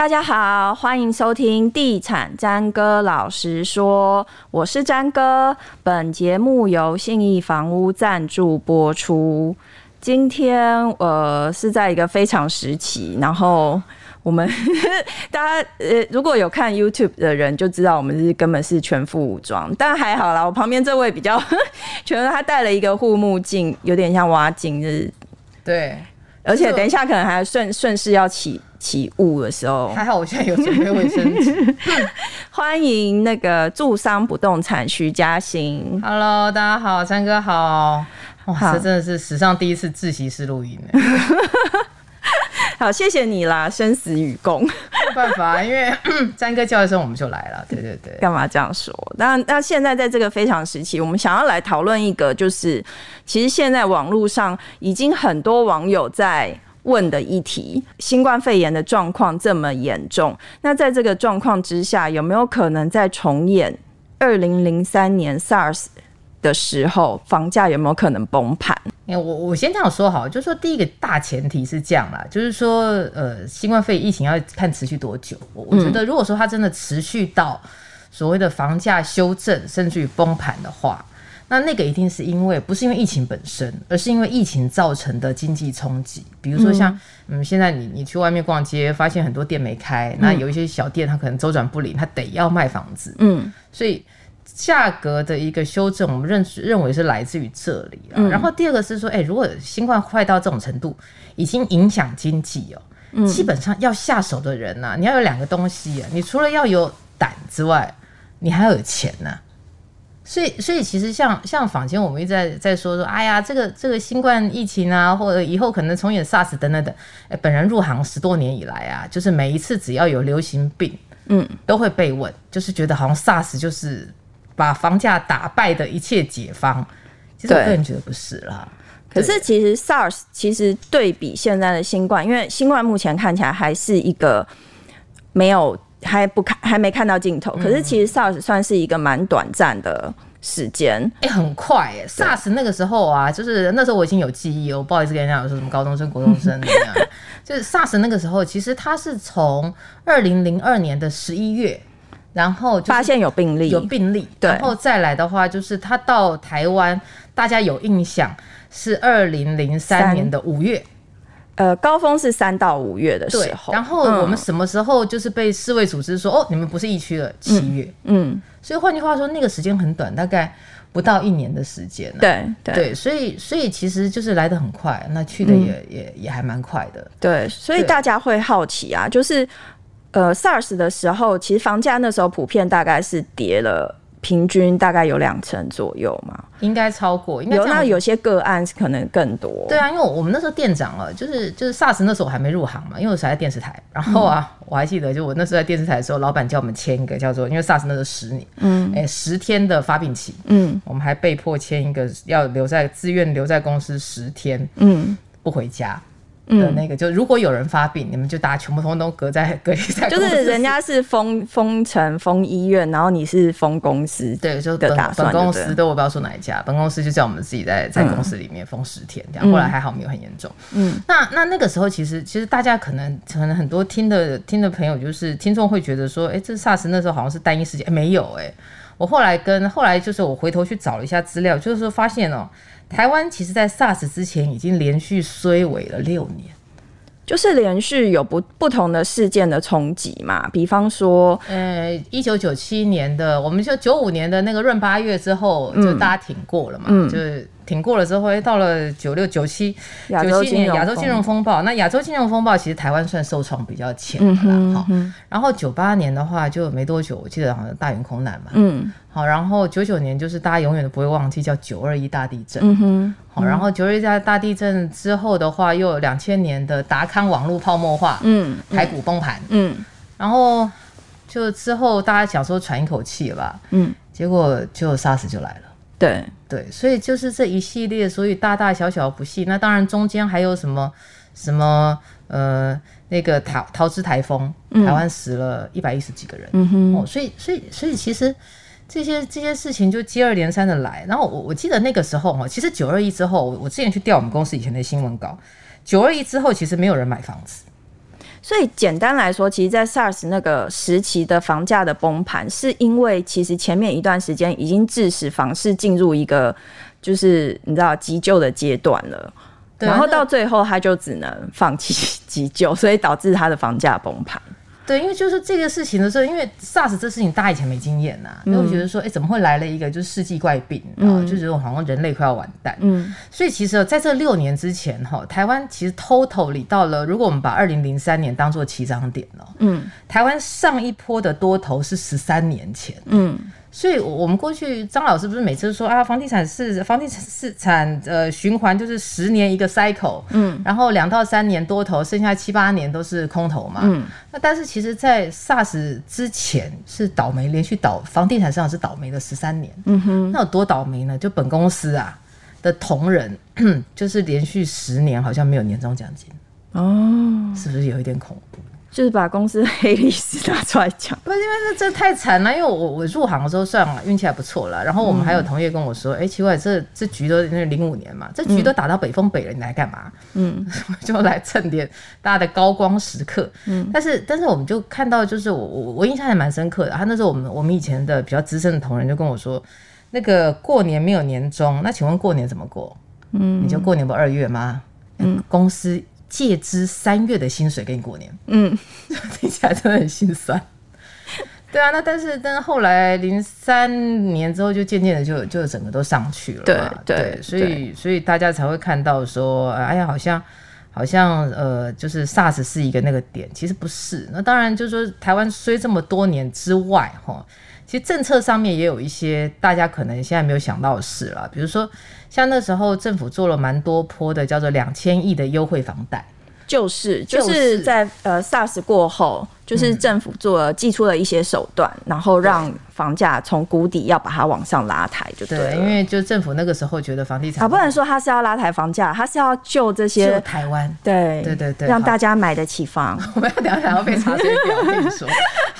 大家好，欢迎收听《地产詹哥老实说》，我是詹哥。本节目由信义房屋赞助播出。今天呃是在一个非常时期，然后我们 大家呃如果有看 YouTube 的人就知道，我们是根本是全副武装，但还好啦。我旁边这位比较 全，他戴了一个护目镜，有点像挖镜，就是对。而且等一下可能还顺顺势要起起雾的时候，还好我现在有准备卫生纸。欢迎那个住商不动产徐嘉欣。Hello，大家好，三哥好。哇，这真的是史上第一次自习室录音呢。好，谢谢你啦，生死与共。没办法，因为 詹哥叫一声我们就来了。对对对，干嘛这样说？那那现在在这个非常时期，我们想要来讨论一个，就是其实现在网络上已经很多网友在问的议题：新冠肺炎的状况这么严重，那在这个状况之下，有没有可能再重演二零零三年 SARS？的时候，房价有没有可能崩盘？我我先这样说好，就是说第一个大前提是这样啦，就是说呃，新冠肺炎疫情要看持续多久。我我觉得如果说它真的持续到所谓的房价修正甚至于崩盘的话，那那个一定是因为不是因为疫情本身，而是因为疫情造成的经济冲击。比如说像嗯，现在你你去外面逛街，发现很多店没开，那有一些小店它可能周转不灵，它得要卖房子，嗯，所以。价格的一个修正，我们认认为是来自于这里啊。嗯、然后第二个是说，哎、欸，如果新冠坏到这种程度，已经影响经济哦，嗯、基本上要下手的人呐、啊，你要有两个东西啊，你除了要有胆之外，你还要有钱呢、啊。所以，所以其实像像坊间我们一直在在说说，哎呀，这个这个新冠疫情啊，或者以后可能重演 SARS 等等等。哎，本人入行十多年以来啊，就是每一次只要有流行病，嗯，都会被问，就是觉得好像 SARS 就是。把房价打败的一切解方，其实我个人觉得不是啦。可是其实 SARS 其实对比现在的新冠，因为新冠目前看起来还是一个没有还不看还没看到尽头。可是其实 SARS 算是一个蛮短暂的时间，哎、欸，很快哎。SARS 那个时候啊，就是那时候我已经有记忆，哦不好意思跟人家讲说什么高中生、国中生那样。就是 SARS 那个时候，其实它是从二零零二年的十一月。然后发现有病例，有病例，对，然后再来的话，就是他到台湾，大家有印象是二零零三年的五月，呃，高峰是三到五月的时候。然后我们什么时候就是被世卫组织说、嗯、哦，你们不是疫区了？七月，嗯，嗯，所以换句话说，那个时间很短，大概不到一年的时间。对对，对，所以所以其实就是来的很快，那去的也、嗯、也也还蛮快的。对，所以大家会好奇啊，就是。呃，SARS 的时候，其实房价那时候普遍大概是跌了，平均大概有两成左右嘛，应该超过，应该有那有些个案是可能更多。对啊，因为我们那时候店长了，就是就是 SARS 那时候我还没入行嘛，因为我是在电视台，然后啊，嗯、我还记得就我那时候在电视台的时候，老板叫我们签一个叫做，因为 SARS 那时候十年，嗯，哎、欸，十天的发病期，嗯，我们还被迫签一个要留在自愿留在公司十天，嗯，不回家。的那个，就如果有人发病，你们就大家全部通通都隔在隔离在。就是人家是封封城、封医院，然后你是封公司，对，就本本公司都我不知道说哪一家，本公司就叫我们自己在在公司里面封十天这样。后来还好没有很严重。嗯，那那那个时候其实其实大家可能可能很多听的听的朋友就是听众会觉得说，哎、欸，这 SARS 那时候好像是单一事件，没有哎、欸。我后来跟后来就是我回头去找了一下资料，就是说发现哦、喔，台湾其实在 SARS 之前已经连续衰尾了六年。就是连续有不不同的事件的冲击嘛，比方说，呃，一九九七年的，我们就九五年的那个闰八月之后，就大家挺过了嘛，嗯、就是。挺过了之后，到了九六九七九七年亚洲金融风暴，那亚洲金融风暴其实台湾算受创比较浅的啦。好，然后九八年的话就没多久，我记得好像大元空难嘛。嗯，好，然后九九年就是大家永远都不会忘记叫九二一大地震。嗯哼，好，然后九二一大地震之后的话，又有两千年的达康网络泡沫化，嗯，台股崩盘，嗯，然后就之后大家想说喘一口气吧，嗯，结果就 SARS 就来了。对对，所以就是这一系列，所以大大小小不细。那当然中间还有什么什么呃，那个桃桃之台风，台湾死了一百一十几个人。嗯哼，哦，所以所以所以其实这些这些事情就接二连三的来。然后我我记得那个时候哈，其实九二一之后，我我之前去调我们公司以前的新闻稿，九二一之后其实没有人买房子。所以简单来说，其实，在 SARS 那个时期的房价的崩盘，是因为其实前面一段时间已经致使房市进入一个就是你知道急救的阶段了，然后到最后他就只能放弃急救，所以导致他的房价崩盘。对，因为就是这个事情的时候，因为 SARS 这事情大家以前没经验呐、啊，因为觉得说，哎，怎么会来了一个就是世纪怪病啊？嗯、就觉得好像人类快要完蛋。嗯，所以其实在这六年之前哈，台湾其实 totally 到了，如果我们把二零零三年当做起涨点哦，嗯，台湾上一波的多头是十三年前，嗯。所以，我们过去张老师不是每次都说啊，房地产是房地产市场呃循环就是十年一个 cycle，嗯，然后两到三年多头，剩下七八年都是空头嘛，嗯，那但是其实，在 SARS 之前是倒霉，连续倒房地产市场是倒霉的十三年，嗯哼，那有多倒霉呢？就本公司啊的同仁，就是连续十年好像没有年终奖金，哦，是不是有一点恐怖？就是把公司的黑历史拿出来讲，不是因为这这太惨了。因为我我入行的时候算了运气还不错了。然后我们还有同业跟我说，哎、嗯欸，奇怪，这这局都那零五年嘛，这局都打到北风北了，你来干嘛？嗯，就来蹭点大家的高光时刻。嗯，但是但是我们就看到，就是我我我印象还蛮深刻的。他那时候我们我们以前的比较资深的同仁就跟我说，那个过年没有年终，那请问过年怎么过？嗯，你就过年不二月吗？嗯，公司。借支三月的薪水给你过年，嗯，听起来真的很心酸。对啊，那但是但是后来零三年之后就渐渐的就就整个都上去了，对对，对，所以所以大家才会看到说，哎呀，好像好像呃，就是 SARS 是一个那个点，其实不是。那当然就是说台湾虽这么多年之外，哈，其实政策上面也有一些大家可能现在没有想到的事了，比如说。像那时候政府做了蛮多坡的，叫做两千亿的优惠房贷，就是就是在呃 SARS 过后。就是政府做了寄出了一些手段，嗯、然后让房价从谷底要把它往上拉抬，就对，对。因为就政府那个时候觉得房地产，啊，不能说他是要拉抬房价，他是要救这些救台湾，对对对对，让大家买得起房。我们要等下想要被查水表，我跟你说。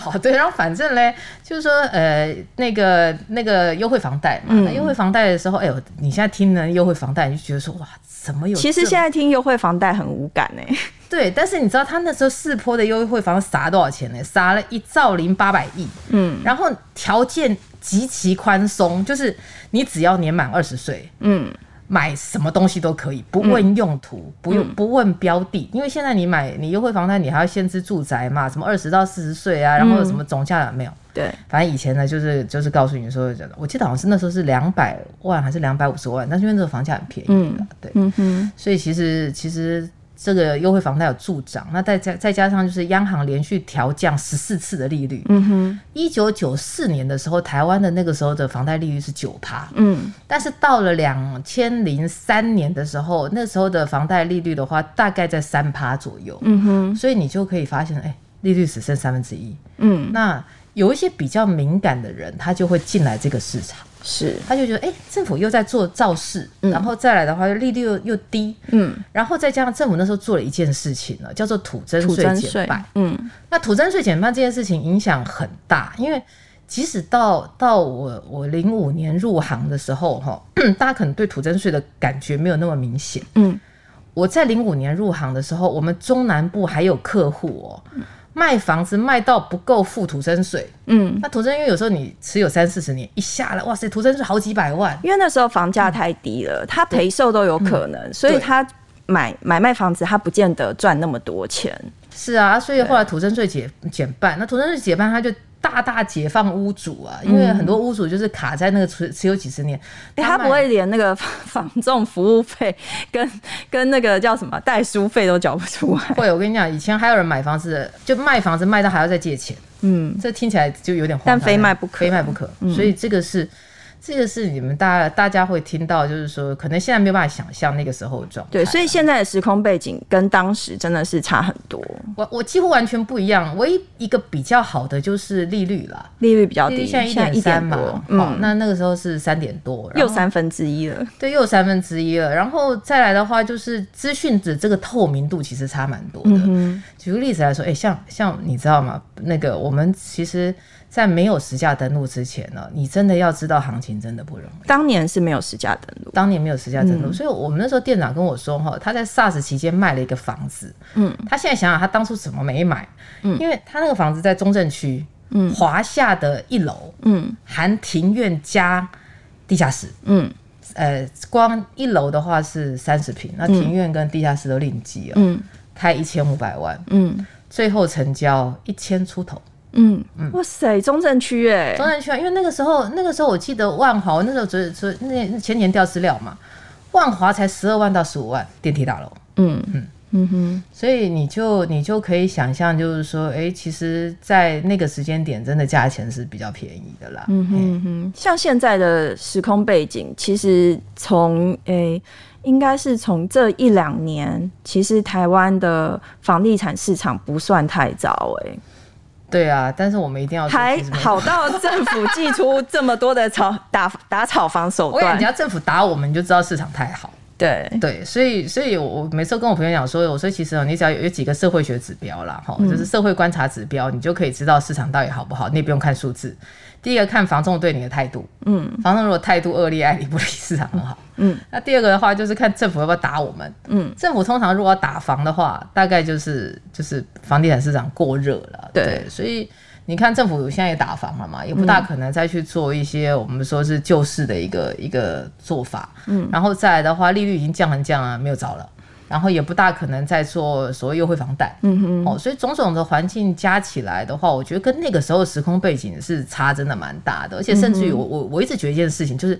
好，对，然后反正嘞，就是说，呃，那个那个优惠房贷嘛，嗯、那优惠房贷的时候，哎呦，你现在听呢优惠房贷，你就觉得说，哇，怎么有？其实现在听优惠房贷很无感哎。对，但是你知道他那时候四坡的优惠房撒多少钱呢？撒了一兆零八百亿，嗯，然后条件极其宽松，就是你只要年满二十岁，嗯，买什么东西都可以，不问用途，嗯、不用不问标的，因为现在你买你优惠房贷，你还要限制住宅嘛，什么二十到四十岁啊，然后什么总价没有？对，反正以前呢，就是就是告诉你说，我记得好像是那时候是两百万还是两百五十万，但是因为这个房价很便宜的，对，嗯哼，所以其实其实。这个优惠房贷有助长，那再加再加上就是央行连续调降十四次的利率。嗯哼，一九九四年的时候，台湾的那个时候的房贷利率是九趴。嗯，但是到了两千零三年的时候，那时候的房贷利率的话，大概在三趴左右。嗯哼，所以你就可以发现，哎，利率只剩三分之一。嗯，那有一些比较敏感的人，他就会进来这个市场。是，他就觉得哎、欸，政府又在做造势，嗯、然后再来的话，利率又又低，嗯，然后再加上政府那时候做了一件事情呢，叫做土增税减半，嗯，那土增税减半这件事情影响很大，因为即使到到我我零五年入行的时候哈，大家可能对土增税的感觉没有那么明显，嗯，我在零五年入行的时候，我们中南部还有客户哦。嗯卖房子卖到不够付土增税，嗯，那土增因为有时候你持有三四十年，一下来，哇塞，土增是好几百万，因为那时候房价太低了，他赔售都有可能，嗯、所以他买买卖房子他不见得赚那么多钱。是啊，所以后来土增税减减半，那土增税减半他就。大大解放屋主啊，因为很多屋主就是卡在那个持持有几十年，他不会连那个 房仲服务费跟跟那个叫什么代书费都缴不出来。会，我跟你讲，以前还有人买房子，就卖房子卖到还要再借钱，嗯，这听起来就有点荒唐，但非卖不可，非卖不可，嗯、所以这个是。这个是你们大大家会听到，就是说，可能现在没有办法想象那个时候的状态。对，所以现在的时空背景跟当时真的是差很多。我我几乎完全不一样，唯一一个比较好的就是利率了，利率比较低，现在一点三嘛，嗯，那那个时候是三点多，又三分之一了。对，又三分之一了。然后再来的话，就是资讯的这个透明度其实差蛮多的。举个例子来说，哎，像像你知道吗？那个我们其实。在没有实价登录之前呢，你真的要知道行情情真的不容易。当年是没有实价登录，当年没有实价登录，嗯、所以我们那时候店长跟我说哈，他在 SARS 期间卖了一个房子，嗯，他现在想想他当初怎么没买，嗯，因为他那个房子在中正区，嗯，华夏的一楼，嗯，含庭院加地下室，嗯，呃，光一楼的话是三十平，那庭院跟地下室都另计了，嗯，开一千五百万，嗯，最后成交一千出头。嗯。嗯，哇塞，中正区哎，中正区啊，因为那个时候，那个时候我记得万华，我那时候只是那前年调资料嘛，万华才十二万到十五万电梯大楼，嗯。嗯。嗯哼，所以你就你就可以想象，就是说，哎、欸，其实，在那个时间点，真的价钱是比较便宜的啦。嗯哼，嗯哼，像现在的时空背景，其实从诶、欸，应该是从这一两年，其实台湾的房地产市场不算太糟哎、欸。对啊，但是我们一定要还好到政府祭出这么多的炒打打炒房手段，人家政府打我们，你就知道市场太好。对对，所以所以我每次跟我朋友讲说，我说其实你只要有有几个社会学指标啦，哈、嗯，就是社会观察指标，你就可以知道市场到底好不好，你也不用看数字。第一个看房仲对你的态度，嗯，房仲如果态度恶劣、爱理不理，市场很好，嗯。那第二个的话就是看政府要不要打我们，嗯。政府通常如果要打房的话，大概就是就是房地产市场过热了，对，对。所以你看政府现在也打房了嘛，也不大可能再去做一些我们说是救市的一个一个做法，嗯。然后再来的话，利率已经降很降了，没有招了。然后也不大可能再做所谓优惠房贷，嗯哼，哦，所以种种的环境加起来的话，我觉得跟那个时候时空背景是差真的蛮大的，而且甚至于我我我一直觉得一件事情就是，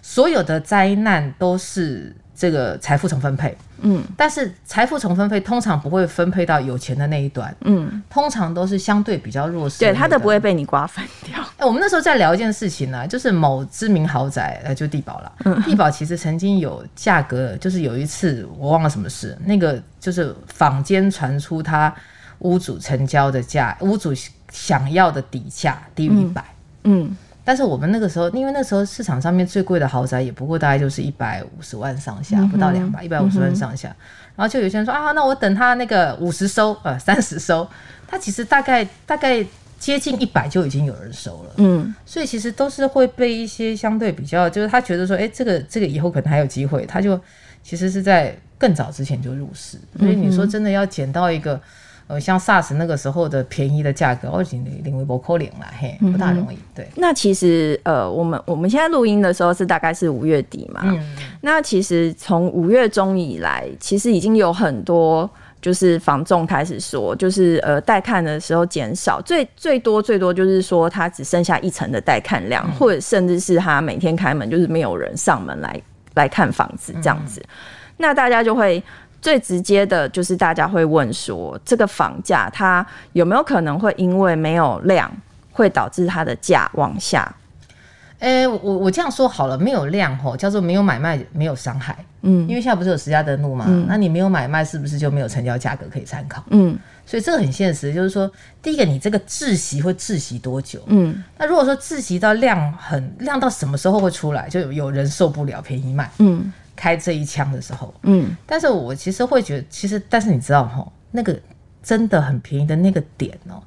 所有的灾难都是。这个财富重分配，嗯，但是财富重分配通常不会分配到有钱的那一端，嗯，通常都是相对比较弱势，对，他的不会被你瓜分掉。哎，我们那时候在聊一件事情呢、啊，就是某知名豪宅，呃，就地堡了，嗯，地堡其实曾经有价格，就是有一次我忘了什么事，那个就是坊间传出他屋主成交的价，屋主想要的底价低于一百，嗯。嗯但是我们那个时候，因为那时候市场上面最贵的豪宅也不过大概就是一百五十万上下，嗯、不到两百，一百五十万上下。嗯、然后就有些人说啊，那我等他那个五十收，呃，三十收，他其实大概大概接近一百就已经有人收了。嗯，所以其实都是会被一些相对比较，就是他觉得说，哎，这个这个以后可能还有机会，他就其实是在更早之前就入市。所以你说真的要捡到一个。呃，像 SARS 那个时候的便宜的价格，我已经领微博扣零了，嘿，不大容易。对，那其实呃，我们我们现在录音的时候是大概是五月底嘛，嗯，那其实从五月中以来，其实已经有很多就是房仲开始说，就是呃带看的时候减少，最最多最多就是说它只剩下一层的带看量，嗯，或者甚至是他每天开门就是没有人上门来来看房子这样子，嗯，那大家就会。最直接的就是大家会问说，这个房价它有没有可能会因为没有量，会导致它的价往下？诶、欸，我我这样说好了，没有量吼，叫做没有买卖，没有伤害。嗯，因为现在不是有实价登录吗？嗯，那你没有买卖，是不是就没有成交价格可以参考？嗯，所以这个很现实，就是说，第一个，你这个窒息会窒息多久？嗯，那如果说窒息到量很量到什么时候会出来，就有人受不了，便宜卖。嗯。开这一枪的时候，嗯，但是我其实会觉得，其实，但是你知道哈，那个真的很便宜的那个点哦、喔，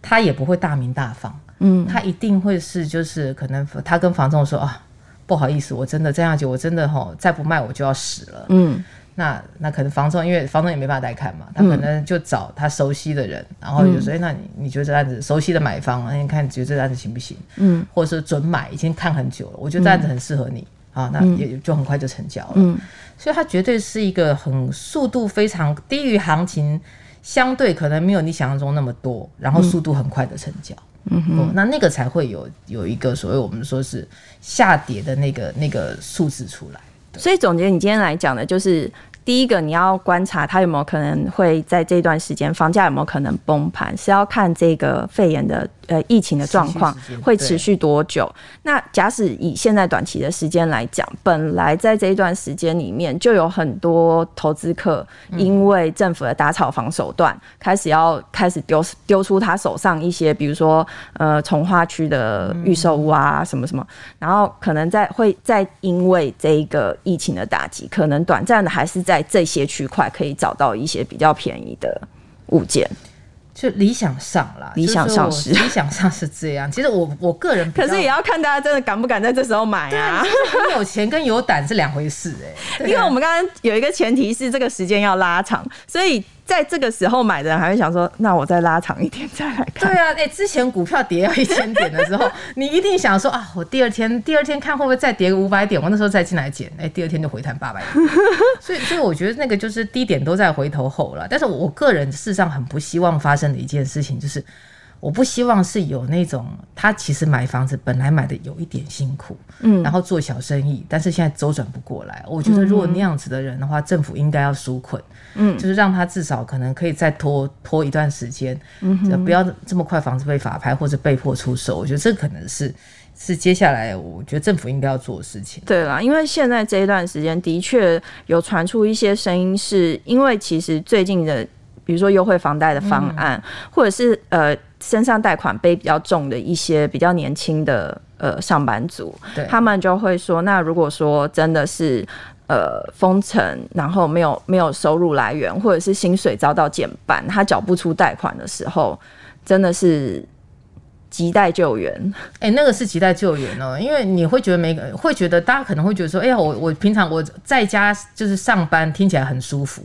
他也不会大名大放，嗯，他一定会是就是可能他跟房东说啊，不好意思，我真的这样子我真的哈再不卖我就要死了，嗯，那那可能房东因为房东也没办法带看嘛，他可能就找他熟悉的人，然后就说，哎、那你你觉得这案子熟悉的买方，你看你觉得这案子行不行？嗯，或者是准买，已经看很久了，我觉得这案子很适合你。啊，那也就很快就成交了。嗯，所以它绝对是一个很速度非常低于行情，相对可能没有你想象中那么多，然后速度很快的成交。嗯哼、哦，那那个才会有有一个所谓我们说是下跌的那个那个数字出来。所以总结你今天来讲的就是。第一个，你要观察它有没有可能会在这段时间房价有没有可能崩盘，是要看这个肺炎的呃疫情的状况会持续多久。那假使以现在短期的时间来讲，本来在这一段时间里面就有很多投资客因为政府的打炒房手段，开始要开始丢丢出他手上一些，比如说呃从化区的预售屋啊什么什么，然后可能在会再因为这一个疫情的打击，可能短暂的还是。在这些区块可以找到一些比较便宜的物件。就理想上啦，理想上是理想上是这样。其实我我个人，可是也要看大家真的敢不敢在这时候买啊。有钱跟有胆是两回事哎、欸。因为我们刚刚有一个前提是这个时间要拉长，所以在这个时候买的人还会想说，那我再拉长一点再来看。对啊，哎、之前股票跌要一千点的时候，你一定想说啊，我第二天第二天看会不会再跌个五百点，我那时候再进来捡，哎、第二天就回弹八百点。所以所以我觉得那个就是低点都在回头后了。但是我个人事实上很不希望发生。的一件事情就是，我不希望是有那种他其实买房子本来买的有一点辛苦，嗯，然后做小生意，但是现在周转不过来。我觉得如果那样子的人的话，政府应该要纾困，嗯，就是让他至少可能可以再拖拖一段时间，嗯，不要这么快房子被法拍或者被迫出售。我觉得这可能是是接下来我觉得政府应该要做的事情。对啦，因为现在这一段时间的确有传出一些声音，是因为其实最近的。比如说优惠房贷的方案，嗯、或者是呃身上贷款背比较重的一些比较年轻的呃上班族，对他们就会说，那如果说真的是呃封城，然后没有没有收入来源，或者是薪水遭到减半，他缴不出贷款的时候，真的是亟待救援。哎、欸，那个是亟待救援哦，因为你会觉得每个会觉得大家可能会觉得说，哎呀，我我平常我在家就是上班，听起来很舒服。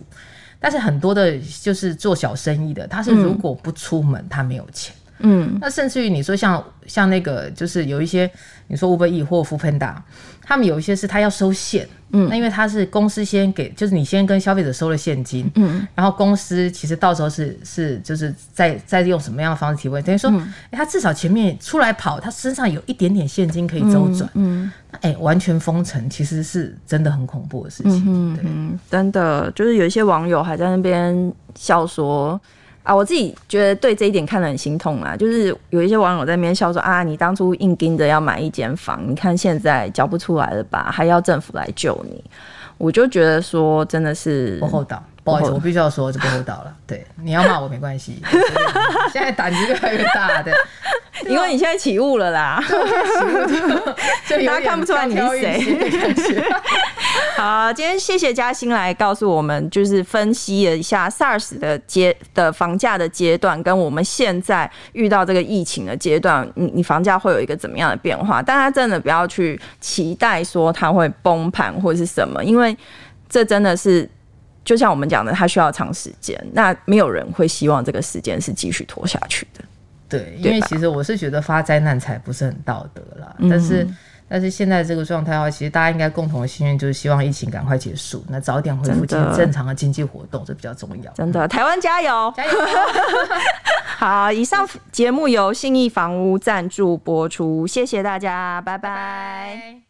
但是很多的，就是做小生意的，他是如果不出门，他没有钱。嗯，那甚至于你说像像那个，就是有一些你说 Uber Eats 或 Foodpanda，他们有一些是他要收现。嗯，那因为他是公司先给，就是你先跟消费者收了现金。嗯，然后公司其实到时候是是就是在在用什么样的方式提问，等于说，哎，他至少前面出来跑，他身上有一点点现金可以周转。嗯。哎、欸，完全封城其实是真的很恐怖的事情。嗯对嗯，真的就是有一些网友还在那边笑说啊，我自己觉得对这一点看得很心痛啊。就是有一些网友在那边笑说啊，你当初硬盯着要买一间房，你看现在交不出来了吧，还要政府来救你。我就觉得说真的是不厚道，不好意思，我必须要说这不厚道了。对，你要骂我没关系，现在胆子越来越大的。因为你现在起雾了啦，大家看不出来你是谁。好，今天谢谢嘉欣来告诉我们，就是分析了一下 SARS 的阶的房价的阶段，跟我们现在遇到这个疫情的阶段，你你房价会有一个怎么样的变化？大家真的不要去期待说它会崩盘或者是什么，因为这真的是就像我们讲的，它需要长时间。那没有人会希望这个时间是继续拖下去的。对，因为其实我是觉得发灾难财不是很道德啦，嗯、但是但是现在这个状态的话，其实大家应该共同的心愿就是希望疫情赶快结束，那早点恢复正常的经济活动，这比较重要。真的，台湾加油，加油！好，以上节目由信义房屋赞助播出，谢谢大家，拜拜。拜拜。